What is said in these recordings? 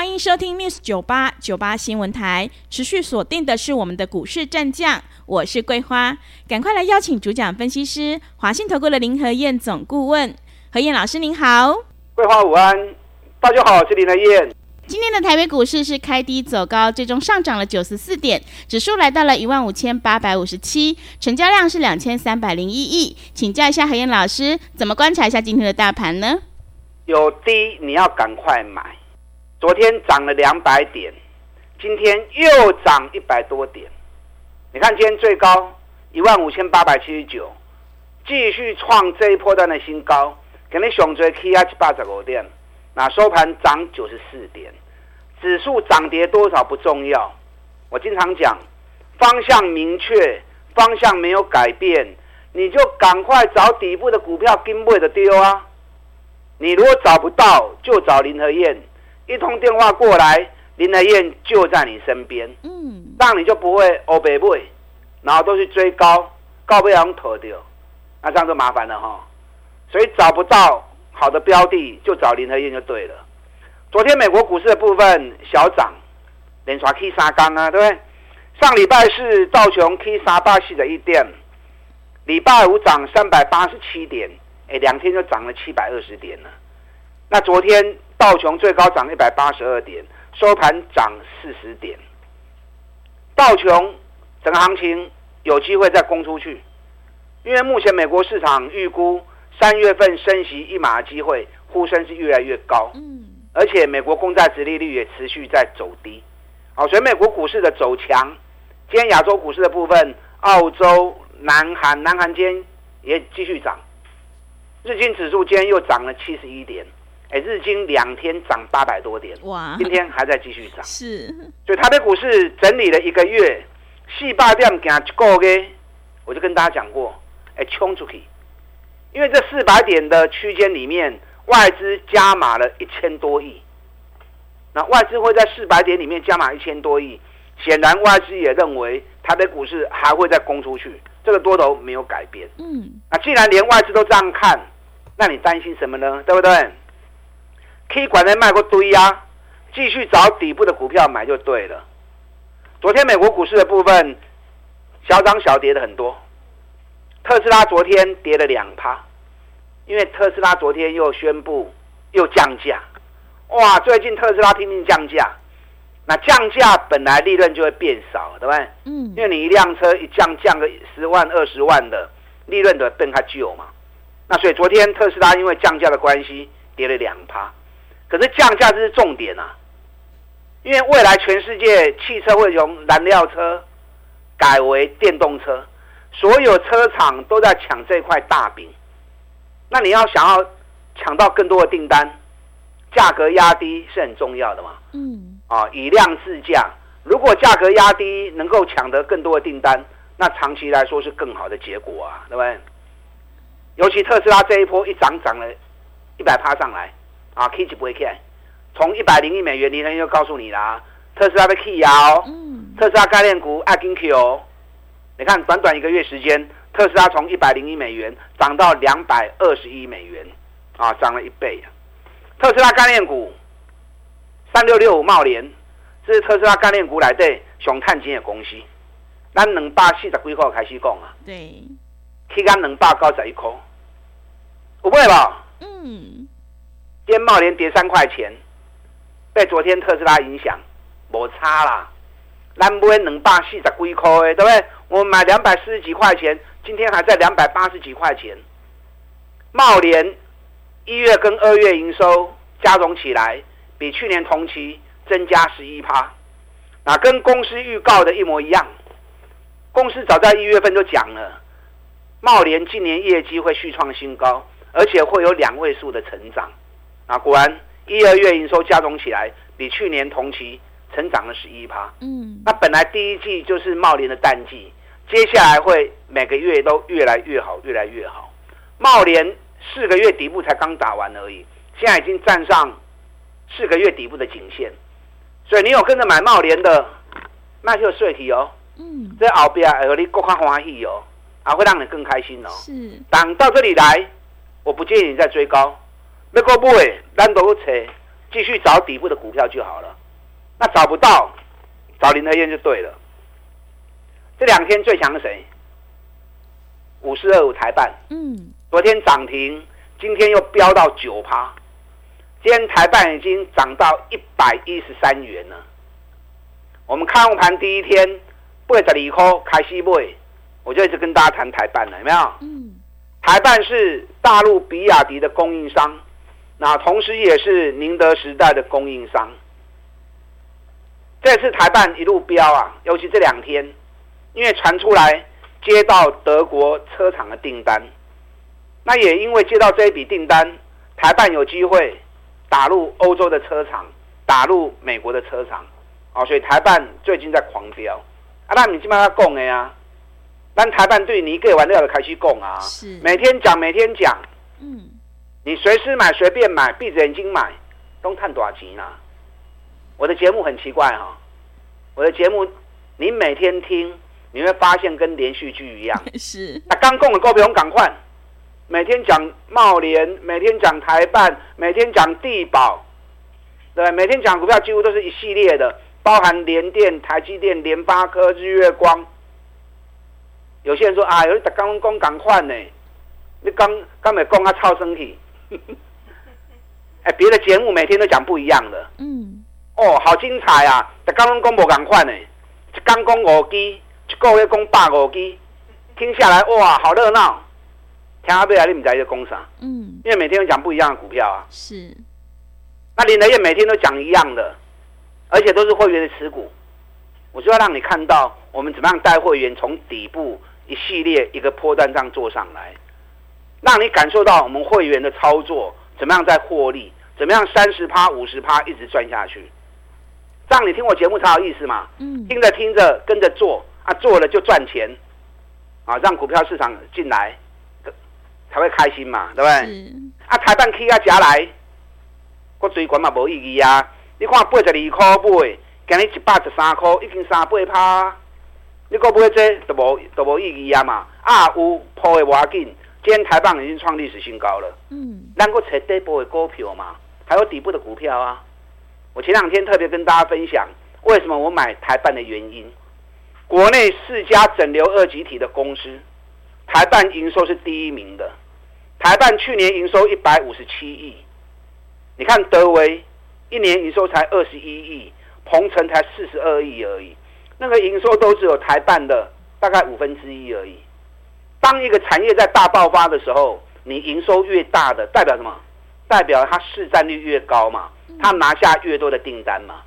欢迎收听 News 九八九八新闻台，持续锁定的是我们的股市战将，我是桂花，赶快来邀请主讲分析师华信投顾的林和燕总顾问，何燕老师您好，桂花午安，大家好，我是林和燕。今天的台北股市是开低走高，最终上涨了九十四点，指数来到了一万五千八百五十七，成交量是两千三百零一亿，请教一下何燕老师，怎么观察一下今天的大盘呢？有低你要赶快买。昨天涨了两百点，今天又涨一百多点。你看今天最高一万五千八百七十九，继续创这一波段的新高，给你熊追 K 压七八十五点，那收盘涨九十四点，指数涨跌多少不重要。我经常讲，方向明确，方向没有改变，你就赶快找底部的股票跟位的丢啊。你如果找不到，就找林和燕。一通电话过来，林德燕就在你身边，嗯，让你就不会欧北背，然后都去追高，高不了头掉，那这样就麻烦了哈。所以找不到好的标的，就找林德燕就对了。昨天美国股市的部分小涨，连刷 K 三刚啊，对不对？上礼拜是道琼 K 三八四的一点，礼拜五涨三百八十七点，哎，两天就涨了七百二十点了。那昨天。道琼最高涨一百八十二点，收盘涨四十点。道琼整个行情有机会再攻出去，因为目前美国市场预估三月份升息一码的机会呼声是越来越高，而且美国公债殖利率也持续在走低，好，所以美国股市的走强。今天亚洲股市的部分，澳洲、南韩、南韩今天也继续涨，日经指数今天又涨了七十一点。哎，日经两天涨八百多点，哇！今天还在继续涨，是。所以台北股市整理了一个月，四百点行一个月，我就跟大家讲过，哎，冲出去，因为这四百点的区间里面，外资加码了一千多亿。那外资会在四百点里面加码一千多亿，显然外资也认为台北股市还会再攻出去，这个多头没有改变。嗯。那既然连外资都这样看，那你担心什么呢？对不对？可以管在卖过堆啊，继续找底部的股票买就对了。昨天美国股市的部分小涨小跌的很多，特斯拉昨天跌了两趴，因为特斯拉昨天又宣布又降价，哇！最近特斯拉拼命降价，那降价本来利润就会变少，对不对？嗯。因为你一辆车一降降个十万二十万的利润的变它旧嘛，那所以昨天特斯拉因为降价的关系跌了两趴。可是降价这是重点啊，因为未来全世界汽车会从燃料车改为电动车，所有车厂都在抢这块大饼。那你要想要抢到更多的订单，价格压低是很重要的嘛。嗯。啊，以量制价，如果价格压低能够抢得更多的订单，那长期来说是更好的结果啊，对不对？尤其特斯拉这一波一涨涨了一百趴上来。啊，K 值不会看，从一百零一美元，林和彦就告诉你啦，特斯拉的 K 啊，嗯，特斯拉概念股爱跟 Q 哦，你看短短一个月时间，特斯拉从一百零一美元涨到两百二十一美元，啊，涨了一倍。啊。特斯拉概念股三六六五茂联，这是特斯拉概念股来对熊探金的公司，咱两百四十几块开始讲啊，对，去干两百九十一块，有买吧？嗯。今天茂联跌三块钱，被昨天特斯拉影响，没差啦。咱买两百四十几块的，对不对？我们买两百四十几块钱，今天还在两百八十几块钱。茂联一月跟二月营收加总起来，比去年同期增加十一趴，那跟公司预告的一模一样。公司早在一月份就讲了，茂联今年业绩会续创新高，而且会有两位数的成长。那果然，一二月营收加总起来，比去年同期成长了十一趴。嗯，那本来第一季就是茂联的淡季，接下来会每个月都越来越好，越来越好。茂联四个月底部才刚打完而已，现在已经站上四个月底部的颈线，所以你有跟着买茂联的，那就睡去哦。嗯，这后边会让你更加欢喜哦，啊，会让你更开心哦。是，等到这里来，我不建议你再追高，要过不会，单独扯，继续找底部的股票就好了。那找不到，找林和燕就对了。这两天最强的谁？五四二五台半。嗯，昨天涨停，今天又飙到九趴。今天台半已经涨到一百一十三元了。我们开盘第一天。八十二块开始买，我就一直跟大家谈台半了，有没有？嗯，台半是大陆比亚迪的供应商，那同时也是宁德时代的供应商。这次台办一路飙啊，尤其这两天，因为传出来接到德国车厂的订单，那也因为接到这一笔订单，台办有机会打入欧洲的车厂，打入美国的车厂，啊，所以台办最近在狂飙。啊，那你起码要供的呀，但台办对你一个玩料的开始供啊，是。每天讲每天讲，嗯，你随时买随便买，闭着眼睛买，都赚多少钱呢？我的节目很奇怪哈，我的节目你每天听，你会发现跟连续剧一样，是。那刚供的股票赶快，每天讲茂联，每天讲台办，每天讲地保，对，每天讲股票几乎都是一系列的。包含联电、台积电、联发科、日月光。有些人说啊，有你刚刚赶快呢，你刚刚没讲啊，超身体。哎，别的节目每天都讲不一样的。嗯。哦，好精彩啊！刚刚公布赶快呢，刚讲五 G，一个月讲百五 G，听下来哇，好热闹。听阿贝啊，你们在这讲啥？嗯。因为每天都讲不一样的股票啊。是。那林德燕每天都讲一样的。而且都是会员的持股，我就要让你看到我们怎么样带会员从底部一系列一个波段上做上来，让你感受到我们会员的操作怎么样在获利，怎么样三十趴五十趴一直赚下去，这样你听我节目才有意思嘛。嗯，听着听着跟着做啊，做了就赚钱啊，让股票市场进来才会开心嘛，对不对？啊，台办 K 啊夹来，我追管嘛无意义啊。你看八十二块买，今日一百十三块，已经三八趴。你讲买这都无都无意义啊嘛？啊有破的无要紧，今天台棒已经创历史新高了。嗯，咱个找底部的股票嘛，还有底部的股票啊。我前两天特别跟大家分享，为什么我买台办的原因。国内四家整流二极体的公司，台办营收是第一名的。台办去年营收一百五十七亿，你看德威。一年营收才二十一亿，鹏程才四十二亿而已，那个营收都只有台办的大概五分之一而已。当一个产业在大爆发的时候，你营收越大的代表什么？代表它市占率越高嘛，它拿下越多的订单嘛。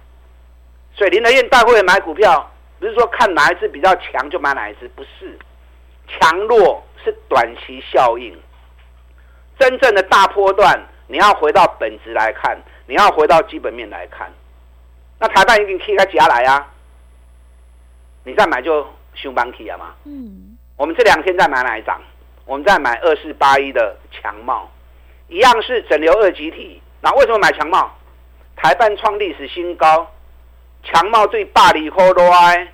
所以林德燕大会买股票，不是说看哪一支比较强就买哪一支，不是，强弱是短期效应，真正的大波段你要回到本质来看。你要回到基本面来看，那台半已经开起来啊，你再买就熊班起啊嘛。嗯，我们这两天在买哪一张？我们在买二四八一的强茂，一样是整流二极体。那为什么买强茂？台半创历史新高，强茂对霸里科多埃，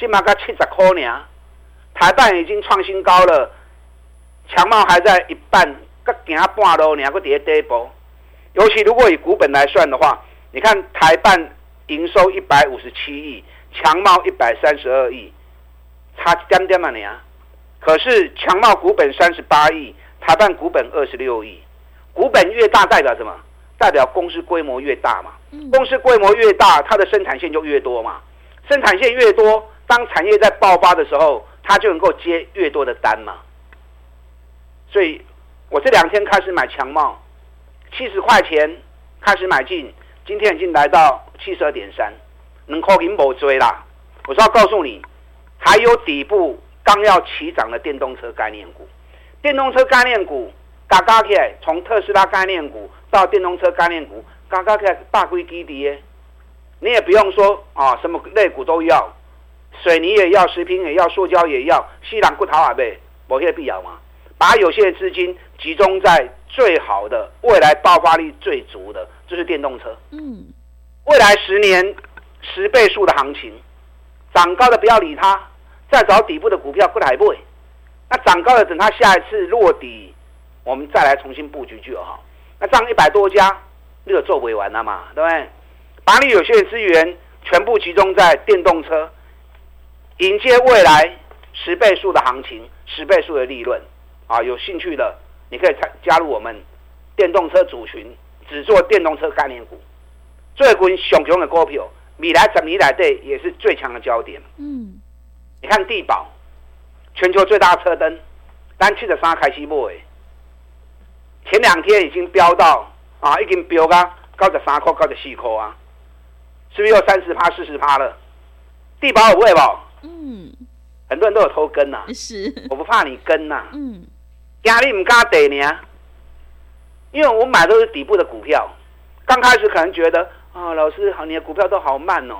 起码才七十块呢。台半已经创新高了，强茂还在一半，才行半路，你还佫在底部。尤其如果以股本来算的话，你看台半营收一百五十七亿，强茂一百三十二亿，差一点点嘛你啊！可是强茂股本三十八亿，台半股本二十六亿，股本越大代表什么？代表公司规模越大嘛。公司规模越大，它的生产线就越多嘛。生产线越多，当产业在爆发的时候，它就能够接越多的单嘛。所以我这两天开始买强茂。七十块钱开始买进，今天已经来到七十二点三，能扣银某追啦。我是要告诉你，还有底部刚要起涨的电动车概念股，电动车概念股嘎嘎起来，从特斯拉概念股到电动车概念股，嘎嘎起来大规基底，你也不用说啊，什么类股都要，水泥也要，食品也要，塑胶也要，西兰骨头啊呗，某些必要嘛？把有限的资金集中在最好的、未来爆发力最足的，就是电动车。嗯，未来十年十倍数的行情，涨高的不要理它，再找底部的股票过来买。那涨高了等它下一次落底，我们再来重新布局就好。那涨一百多家，那个做不完了嘛，对不对？把你有限的资源全部集中在电动车。迎接未来十倍数的行情，十倍数的利润，啊，有兴趣的你可以参加入我们电动车组群，只做电动车概念股，最近熊熊的股票，未来十年来对也是最强的焦点。嗯，你看地保，全球最大的车灯，单七十三开始卖，前两天已经飙到啊，已经飙到高十三块、高十四块啊，是不是又三十趴、四十趴了？地保有味不？嗯，很多人都有偷跟呐、啊，是，我不怕你跟呐、啊，嗯，压力唔敢得呢，因为我买的都是底部的股票，刚开始可能觉得啊、哦，老师好，你的股票都好慢哦，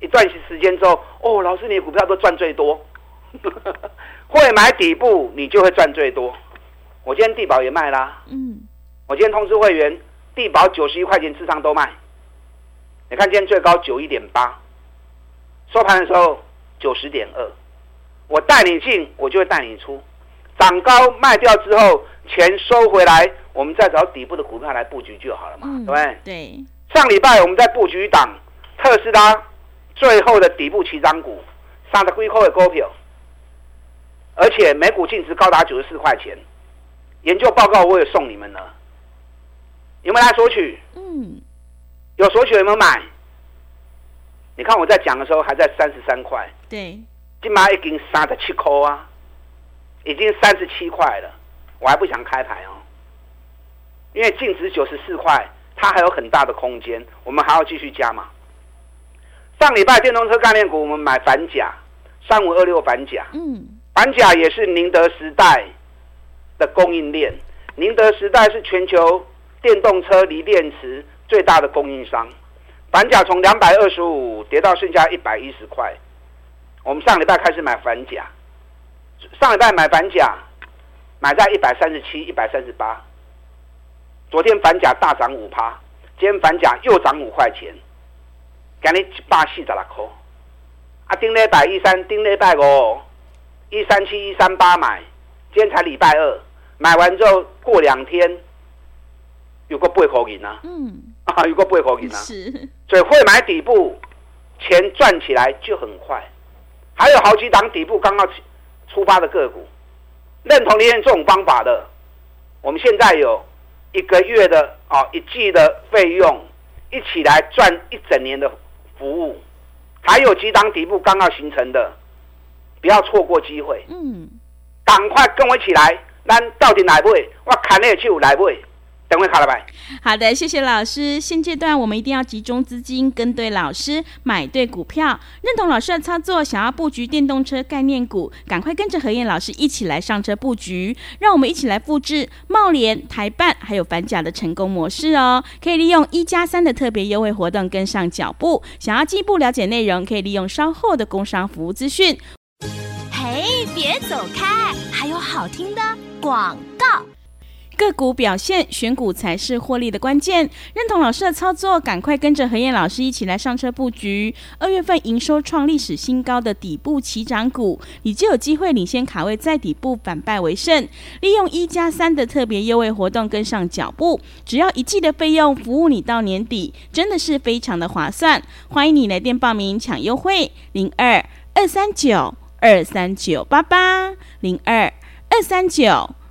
一段时间之后，哦，老师你的股票都赚最多，会买底部你就会赚最多，我今天地保也卖啦，嗯，我今天通知会员，地保九十一块钱之上都卖，你看今天最高九一点八，收盘的时候。九十点二，我带你进，我就会带你出。涨高卖掉之后，钱收回来，我们再找底部的股票来布局就好了嘛，嗯、对不对？对。上礼拜我们在布局一档特斯拉最后的底部起涨股，三十几块的股票，而且每股净值高达九十四块钱。研究报告我也送你们了，有没有来索取？嗯。有索取有没有买？你看我在讲的时候还在三十三块，对，今嘛已经三十七块啊，已经三十七块了，我还不想开牌哦，因为净值九十四块，它还有很大的空间，我们还要继续加码。上礼拜电动车概念股我们买反甲三五二六反甲，嗯，反甲也是宁德时代的供应链，宁德时代是全球电动车锂电池最大的供应商。反甲从两百二十五跌到剩下一百一十块，我们上礼拜开始买反甲，上礼拜买反甲，买在一百三十七、一百三十八。昨天反甲大涨五趴，今天反甲又涨五块钱，今日一百四十六块。啊，顶礼拜一三，顶礼拜五，一三七、一三八买，今天才礼拜二，买完之后过两天，有个八块银啊。嗯。啊，有个八块银啊。是。所以会买底部，钱赚起来就很快。还有好几档底部刚刚出发的个股，认同你这种方法的，我们现在有一个月的啊一季的费用，一起来赚一整年的服务。还有几档底部刚刚形成的，不要错过机会。嗯，赶快跟我一起来，咱到底来不？我砍那就来不？等会卡了呗。好的，谢谢老师。现阶段我们一定要集中资金，跟对老师，买对股票，认同老师的操作，想要布局电动车概念股，赶快跟着何燕老师一起来上车布局。让我们一起来复制茂联、台办还有反甲的成功模式哦。可以利用一加三的特别优惠活动跟上脚步。想要进一步了解内容，可以利用稍后的工商服务资讯。嘿，别走开，还有好听的广告。个股表现，选股才是获利的关键。认同老师的操作，赶快跟着何燕老师一起来上车布局。二月份营收创历史新高的底部起涨股，你就有机会领先卡位，在底部反败为胜。利用一加三的特别优惠活动，跟上脚步，只要一季的费用，服务你到年底，真的是非常的划算。欢迎你来电报名抢优惠，零二二三九二三九八八零二二三九。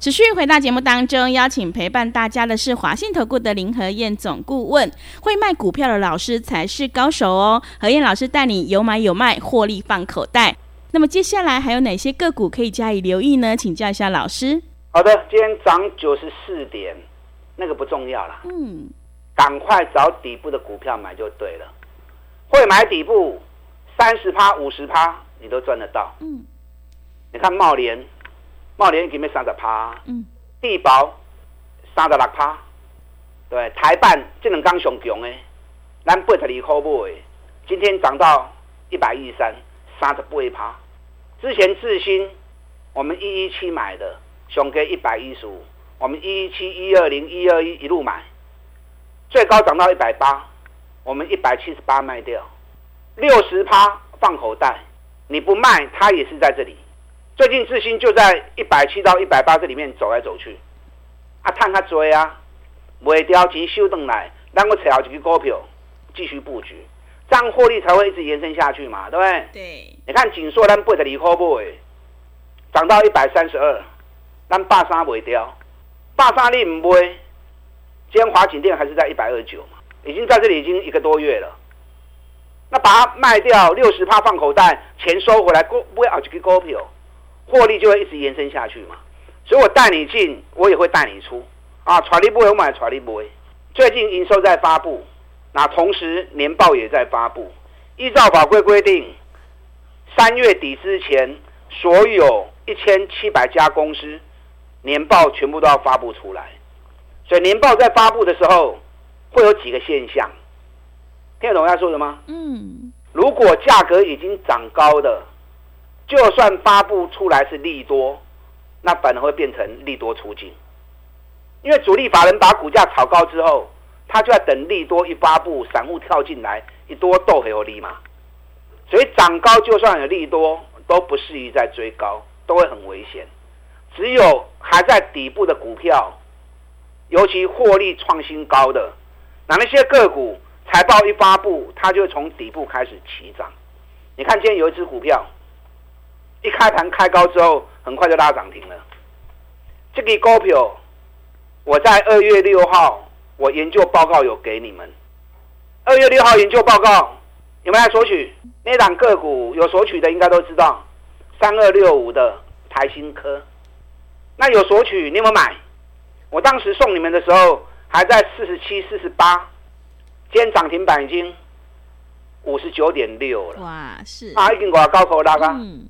持续回到节目当中，邀请陪伴大家的是华信投顾的林和燕总顾问。会卖股票的老师才是高手哦。何燕老师带你有买有卖，获利放口袋。那么接下来还有哪些个股可以加以留意呢？请教一下老师。好的，今天涨九十四点，那个不重要了。嗯，赶快找底部的股票买就对了。会买底部三十趴、五十趴，你都赚得到。嗯，你看茂联，茂联已经没三十趴。嗯，地保三十六趴。对，台办这两刚上强诶，咱八十二块买，今天涨到一百一十三，三十八趴。之前智新我们一一七买的，上给一百一十五，我们一一七、一二零、一二一一路买，最高涨到一百八，我们一百七十八卖掉，六十趴放口袋，你不卖，它也是在这里。最近智新就在一百七到一百八这里面走来走去，啊，探他追啊。卖掉钱收回来，然后找好几个股票继续布局，这样获利才会一直延伸下去嘛，对不对？对。你看锦硕，咱八十二块买，涨到一百三十二，咱八三卖掉，八三你唔买，今天华景店还是在一百二十九嘛，已经在这里已经一个多月了。那把它卖掉，六十趴放口袋，钱收回来，股买好几个股票，获利就会一直延伸下去嘛。所以我带你进，我也会带你出。啊，传力不会，我买传力不会。最近营收在发布，那同时年报也在发布。依照法规规定，三月底之前，所有一千七百家公司年报全部都要发布出来。所以年报在发布的时候，会有几个现象。听得懂我要说的吗？嗯。如果价格已经涨高的，就算发布出来是利多，那反而会变成利多出尽。因为主力法人把股价炒高之后，他就要等利多一发布，散户跳进来一多逗黑有利嘛。所以涨高就算有利多，都不适宜再追高，都会很危险。只有还在底部的股票，尤其获利创新高的，那那些个股财报一发布，它就会从底部开始起涨。你看今天有一只股票，一开盘开高之后，很快就拉涨停了。这个股票。我在二月六号，我研究报告有给你们。二月六号研究报告有没有来索取？那档个股有索取的应该都知道，三二六五的台新科。那有索取，你有没有买？我当时送你们的时候还在四十七、四十八，今天涨停板已经五十九点六了。哇，是啊，已经我高口拉高。嗯。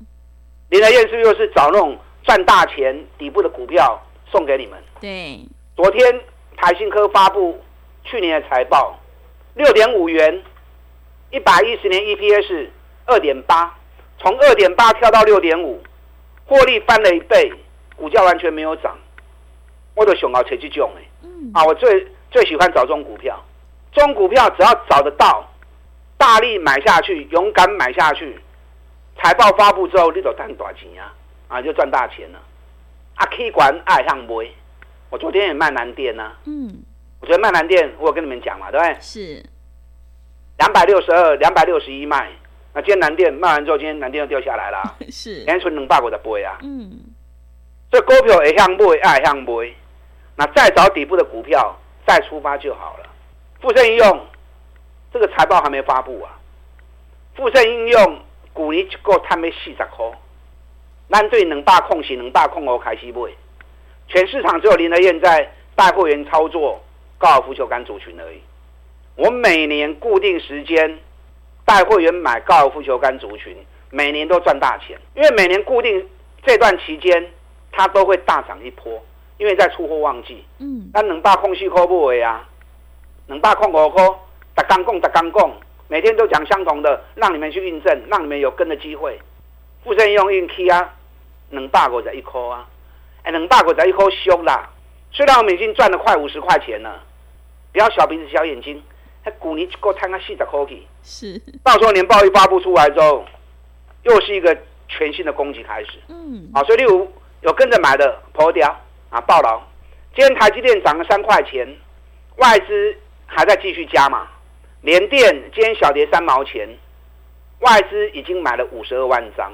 林来燕是不是又是找那种赚大钱底部的股票送给你们？对。昨天台新科发布去年的财报，六点五元，一百一十年 EPS 二点八，从二点八跳到六点五，获利翻了一倍，股价完全没有涨。我的熊猫切去种哎，啊，我最最喜欢找这种股票，这种股票只要找得到，大力买下去，勇敢买下去，财报发布之后你就赚大钱啊，啊就赚大钱了，啊可以管爱上买。我昨天也卖南电呐，嗯，我觉得卖南电，我有跟你们讲嘛，对不对？是，两百六十二，两百六十一卖，那今天南电卖完之后，今天南电又掉下来了，是，今天存两百股的杯啊，嗯，所以股票会向买，爱向买，那再找底部的股票再出发就好了。富盛应用这个财报还没发布啊，富盛应用股年一个探要四十块，咱对两百空是两百空五开始买。全市场只有林德燕在带会员操作高尔夫球杆族群而已。我每年固定时间带会员买高尔夫球杆族群，每年都赚大钱。因为每年固定这段期间，它都会大涨一波，因为在出货旺季。嗯。那两百空四块不为啊，两百空五块，打刚供打刚供，每天都讲相同的，让你们去印证，让你们有跟的机会。富盛用运气啊，两百五十一块啊。哎，两百股才一颗凶啦！虽然我们已经赚了快五十块钱了，不要小鼻子小眼睛。那股你够摊个四十块去，是。到时候年报一发布出来之后，又是一个全新的攻击开始。嗯。好，所以例如有跟着买的破掉啊，爆了。今天台积电涨了三块钱，外资还在继续加码。联电今天小跌三毛钱，外资已经买了五十二万张。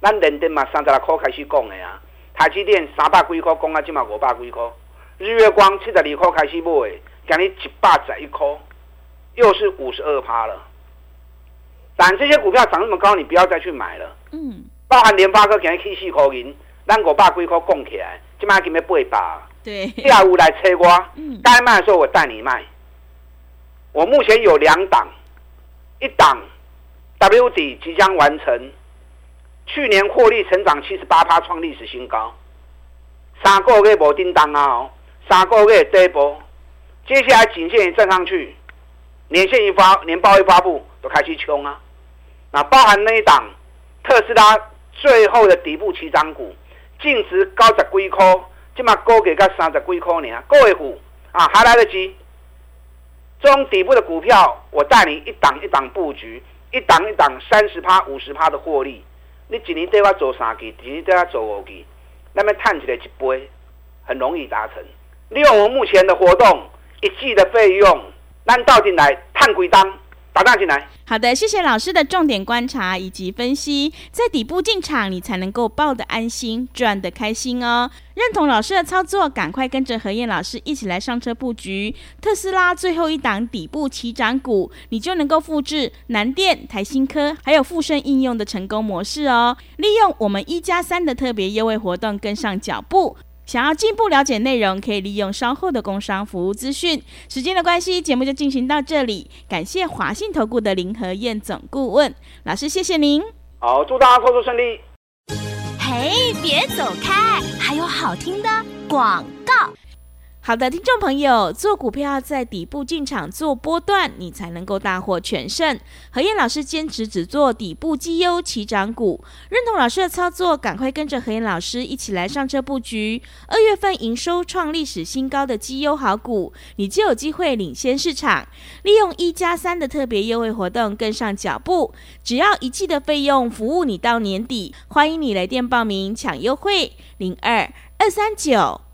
那联电嘛，三十六块开始讲的呀。台积电三百几块，讲啊，今嘛五百几块。日月光七十二块开始买，今日一百十一块，又是五十二趴了。但这些股票涨那么高，你不要再去买了。嗯。包含联发科今日去四块银，咱五百几块供起来，今麦今日八百。对，第二五来催我，嗯，该卖的时候我带你卖。我目前有两档，一档 W 底即将完成，去年获利成长七十八趴，创历史新高。三个月无叮当啊，哦，三个月第一波，接下来颈线一站上去，年线一发，年报一发布，都开始冲啊。那包含那一档特斯拉最后的底部起涨股，净值高十几块。起码高给个三十几块呢，各位虎啊，还来得及。中底部的股票，我带你一档一档布局，一档一档三十趴、五十趴的获利。你一年对我做三期，一年对我做五期，那么探起来一倍，很容易达成。利用我们目前的活动，一季的费用，咱到底来探几单？打大进来。好的，谢谢老师的重点观察以及分析，在底部进场，你才能够抱得安心，赚得开心哦。认同老师的操作，赶快跟着何燕老师一起来上车布局特斯拉最后一档底部起涨股，你就能够复制南电、台新科还有富盛应用的成功模式哦。利用我们一加三的特别优惠活动，跟上脚步。想要进一步了解内容，可以利用稍后的工商服务资讯。时间的关系，节目就进行到这里。感谢华信投顾的林和燕总顾问老师，谢谢您。好，祝大家操作顺利。嘿，别走开，还有好听的广告。好的，听众朋友，做股票要在底部进场做波段，你才能够大获全胜。何燕老师坚持只做底部绩优起涨股，认同老师的操作，赶快跟着何燕老师一起来上车布局。二月份营收创历史新高的绩优好股，你就有机会领先市场。利用一加三的特别优惠活动，跟上脚步，只要一季的费用，服务你到年底。欢迎你来电报名抢优惠，零二二三九。